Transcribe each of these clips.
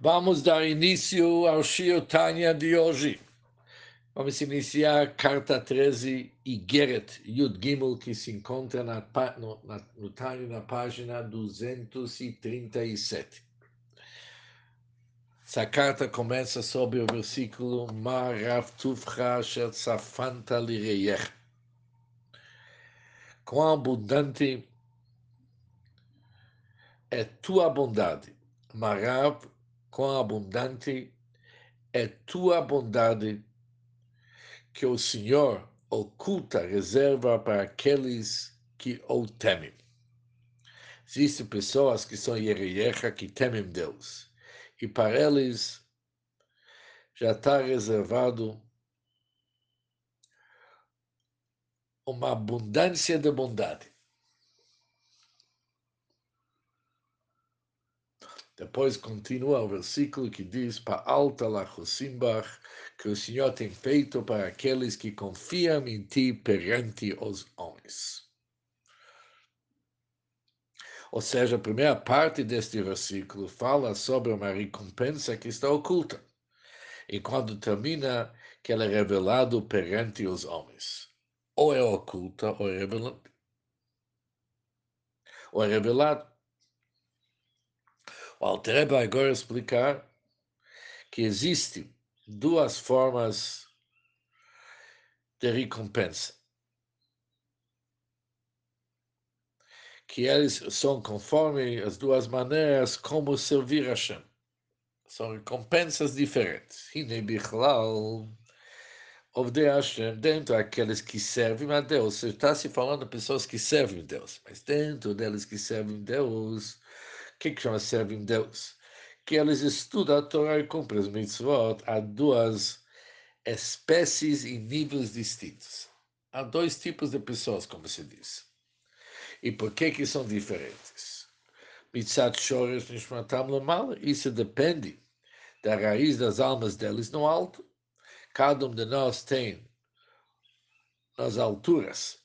Vamos dar início ao Shio Tanya de hoje. Vamos iniciar carta 13, Igeret Yud Gimel, que se encontra na, no, na, no Tanya, na página 237. Essa carta começa sobre o versículo Lireyech. Quão abundante é tua bondade. Marav quão abundante é tua bondade que o Senhor oculta, reserva para aqueles que o temem. Existem pessoas que são Yereyecha, que temem Deus, e para eles já está reservado uma abundância de bondade. Depois continua o versículo que diz: para alta Lachosimbach, que o Senhor tem feito para aqueles que confiam em ti perante os homens. Ou seja, a primeira parte deste versículo fala sobre uma recompensa que está oculta. E quando termina, que ela é revelado perante os homens. Ou é oculta, ou é revelado. Ou é revelado. O Alter vai agora explicar que existem duas formas de recompensa. Que eles são conforme as duas maneiras como servir a Hashem. São recompensas diferentes. Hine Bichlal, Ovdei Hashem, dentro daqueles que servem a Deus. Você está se falando de pessoas que servem a Deus, mas dentro deles que servem a Deus, que, que chama servem Deus? Que eles estudam a Torá e cumprem as mitzvot. Há duas espécies e níveis distintos. Há dois tipos de pessoas, como se diz. E por que que são diferentes? Mitzat Shoresh Nishmatam Lamal, isso depende da raiz das almas deles no alto. Cada um de nós tem, nas alturas,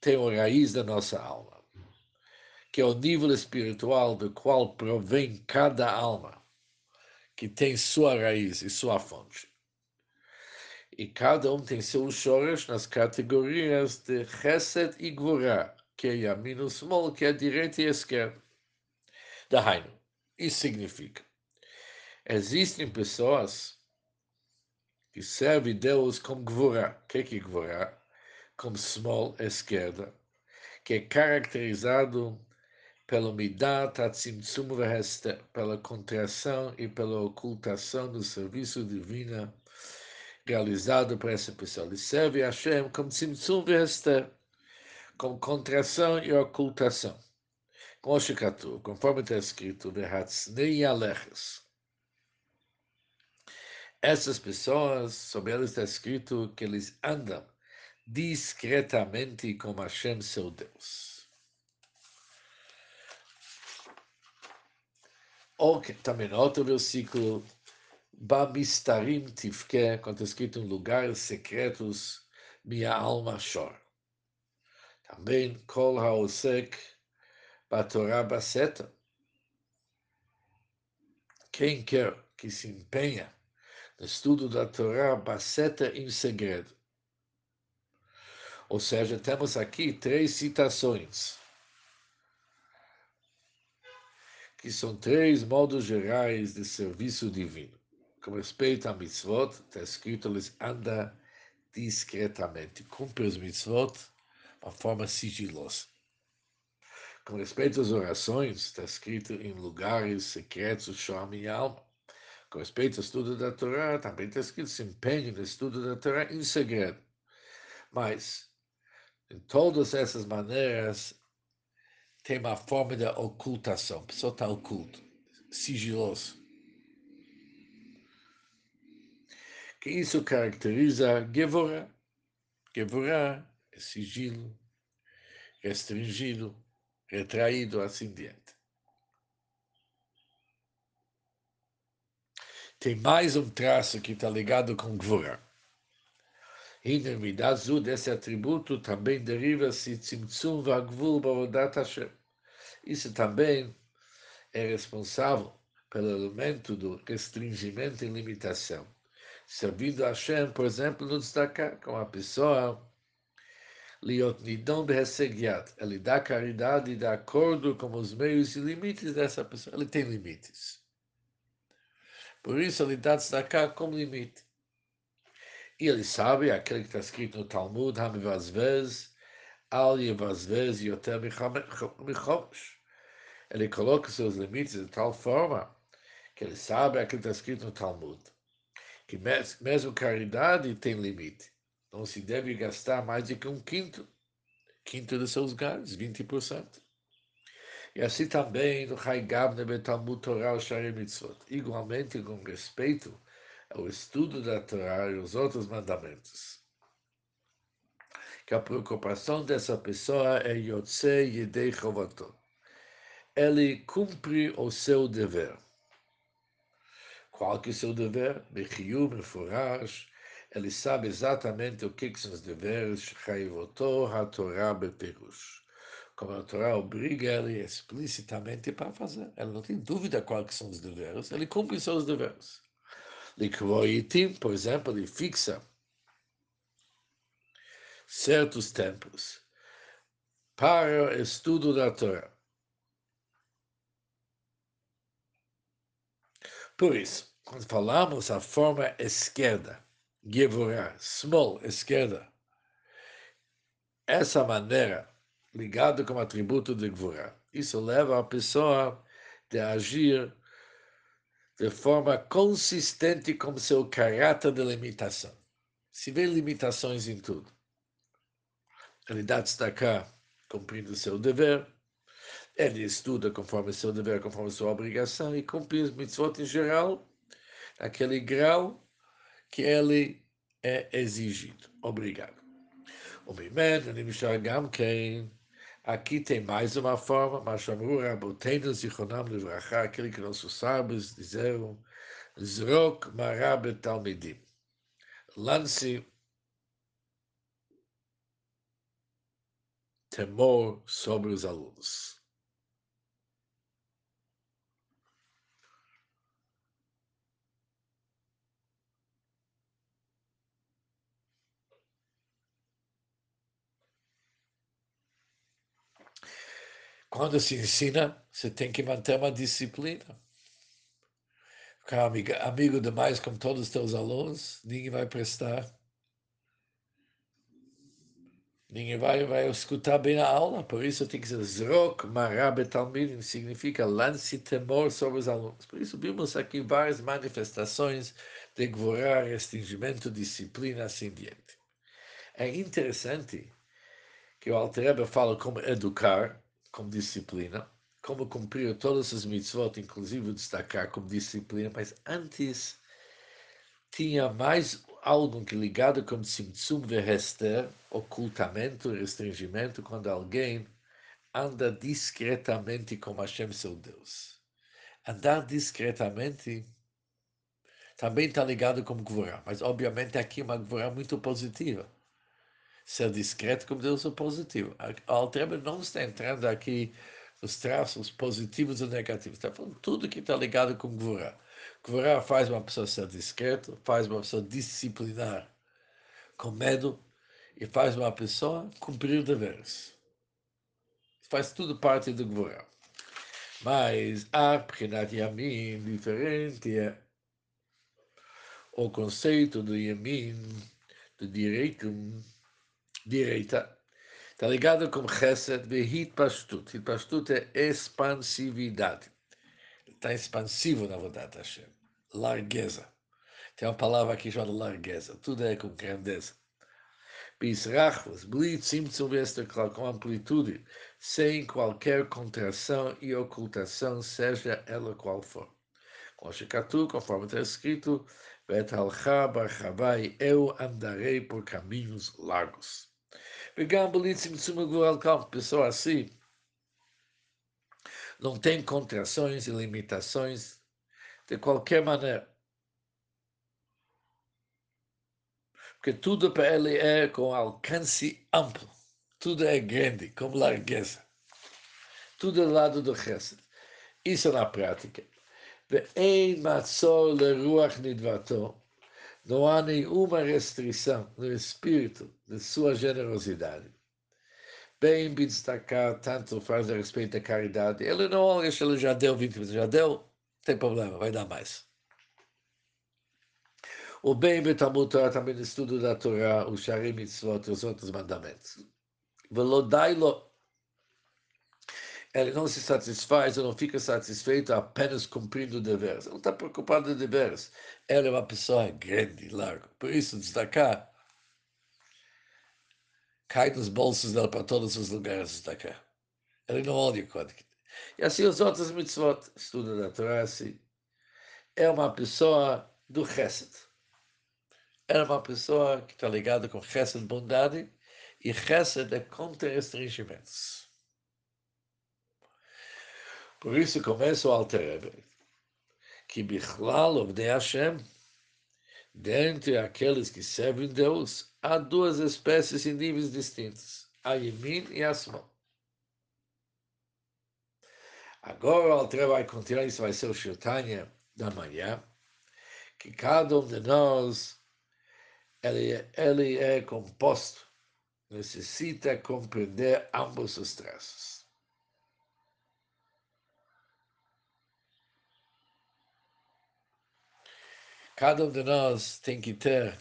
tem a raiz da nossa alma que é o nível espiritual do qual provém cada alma, que tem sua raiz e sua fonte. E cada um tem seus choros nas categorias de Chesed e Gvurah, que é e Smol, que é direita e esquerda. Dahainu. Isso significa. Existem pessoas que servem Deus como Gvurah. O que é Gvurah? Como Smol, esquerda, que é caracterizado pelo midat atzimtzum vehester, pela contração e pela ocultação do serviço divino realizado por essa pessoa. Ele serve a Hashem como tzimtzum vehester, com contração e ocultação. Conforme está escrito, vehatznei aleches. Essas pessoas, sobre elas está escrito que eles andam discretamente com Hashem, seu Deus. Ou também outro versículo, Bamistarim tivke, quando está escrito em lugares secretos, minha alma chora. Também, Kol haosek, Batorá Baseta. Quem quer que se empenha no estudo da Torá, Baseta em segredo. Ou seja, temos aqui três citações que são três modos gerais de serviço divino. Com respeito a mitzvot, está escrito, eles andam discretamente, cumprem as mitzvot de uma forma sigilosa. Com respeito às orações, está escrito em lugares secretos, chama minha alma. Com respeito ao estudo da Torá, também está escrito, se empenhe no estudo da Torá em segredo. Mas, em todas essas maneiras, tem uma forma de ocultação. A pessoa está oculto, sigiloso. Que isso caracteriza Gevora. Gevora é sigilo, restringido, retraído, assim diante. Tem mais um traço que está ligado com Gvura. Hine Midazu, desse atributo, também deriva-se Tzimtzum Vagvul Bavodat Hashem. Isso também é responsável pelo elemento do restringimento e limitação. Servindo a Hashem, por exemplo, no destacar com a pessoa liot nidon behesegiat. Ele dá caridade de acordo com os meios e limites dessa pessoa. Ele tem limites. Por isso ele dá destacar como limite. E ele sabe, aquele que está escrito no Talmud, Hamivazvez, Al Yoter Michomesh. Ele coloca seus limites de tal forma que ele sabe aquilo que está escrito no Talmud. Que mesmo caridade tem limite. Não se deve gastar mais do que um quinto, quinto de seus ganhos, 20%. E assim também no Haigabne Betalmud Torah Shari Mitzvot. Igualmente com respeito ao estudo da Torá e os outros mandamentos. Que a preocupação dessa pessoa é Yotze Yedei Chovatot. Ele cumpre o seu dever. Qual que é o seu dever? Bechiu, Meforaj, ele sabe exatamente o que, são os deveres, Chaivoto HaTorah Beperush. Como a Torá obriga ele explicitamente para fazer. Ele não tem dúvida quais são os deveres, ele cumpre seus deveres. Likvoitim, por exemplo, ele fixa certos tempos para o estudo da Torá. Por isso, quando falamos a forma esquerda, Gevurah, small, esquerda. Essa maneira, ligado com o atributo de Gevurah, isso leva a pessoa a agir de forma consistente com seu caráter de limitação. Se vê limitações em tudo. Ele dá destacar cumprindo seu dever, ele estuda conforme seu dever, conforme sua obrigação, e cumpre os mitzvot em geral, naquele grau que ele é exigido. Obrigado. O Mimed, Nimshar Gamkein, aqui tem mais uma forma, mas chamou Rabotenu Zichonam aquele que nossos sábios disseram, Zrok Marab Talmidim. Lance temor sobre os alunos. Quando se ensina, você tem que manter uma disciplina. Ficar amigo, amigo demais com todos os teus alunos, ninguém vai prestar. Ninguém vai, vai escutar bem a aula, por isso tem que ser Zrok Marabe Talmidim, significa lance temor sobre os alunos. Por isso vimos aqui várias manifestações de Gvorá, restringimento, disciplina, assim diante. É interessante que o Alter fala como educar, como disciplina, como cumprir todas as mitzvot, inclusive destacar como disciplina, mas antes tinha mais algo que ligado com Tzimtzum Verester, ocultamento, restringimento, quando alguém anda discretamente com Hashem, seu Deus. Andar discretamente também está ligado com Gvorá, mas obviamente aqui é uma Gvorá muito positiva ser discreto como Deus é positivo. A Altreba não está entrando aqui nos traços positivos ou negativos, está falando tudo que está ligado com Gvurá. Gvurá faz uma pessoa ser discreta, faz uma pessoa disciplinar com medo e faz uma pessoa cumprir deveres. Faz tudo parte do Gvurá. Mas a Prinat Yamin diferente é o conceito do Yamin, do direito direita, está ligado com Chesed e Hitpashtut. Hitpashtut é expansividade. Está expansivo na verdade, Hashem. Largueza. Tem uma palavra aqui chamada largueza. Tudo é com grandeza. Bisrachos, blitz, imtzum, claro, com amplitude, sem qualquer contração e ocultação, seja ela qual for. Conforme está escrito, Betalcha barchavai, eu andarei por caminhos largos. וגם בלי צמצום הגבול על כך, pessoa assim, não tem contrações e limitações de qualquer maneira. Porque tudo para ele é com alcance amplo. Tudo é grande, como largueza. Tudo é lado do resto. Isso na prática. ואין מצור לרוח נדבתו, não há nenhuma restrição no espírito de sua generosidade. Bem destacar tanto faz a respeito da caridade. Ele não olha se ele já deu 20 já deu, tem problema, vai dar mais. O bem Talmud Torah também no estudo da Torá, o Shari Mitzvot, os outros mandamentos. Velodailo ele não se satisfaz, ele não fica satisfeito apenas cumprindo deveres. Ele não está preocupado com deveres. Ele é uma pessoa grande, larga. Por isso, destacar cai nos bolsos dele para todos os lugares destacar. Ele não olha quanto. E assim os outros mitzvot, estuda da Torá, assim. É uma pessoa do chesed. É uma pessoa que está ligada com chesed, bondade, e chesed é contra restringimentos. Por isso começa o Alter Rebbe, que Bichlal of Hashem, dentre aqueles que servem Deus, há duas espécies em níveis distintos, a Yemin e a Small. Agora o Alter vai continuar, isso vai ser o Shirtanya da manhã, que cada um de nós, ele, ele é composto, necessita compreender ambos os traços. Cada um de nós tem que ter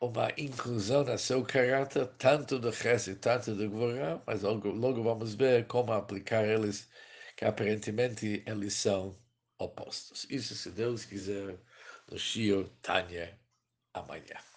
uma inclusão no seu caráter, tanto do e tanto do Gvorá, mas logo, logo vamos ver como aplicar eles, que aparentemente eles são opostos. Isso, se Deus quiser, no Shio Tanya, amanhã.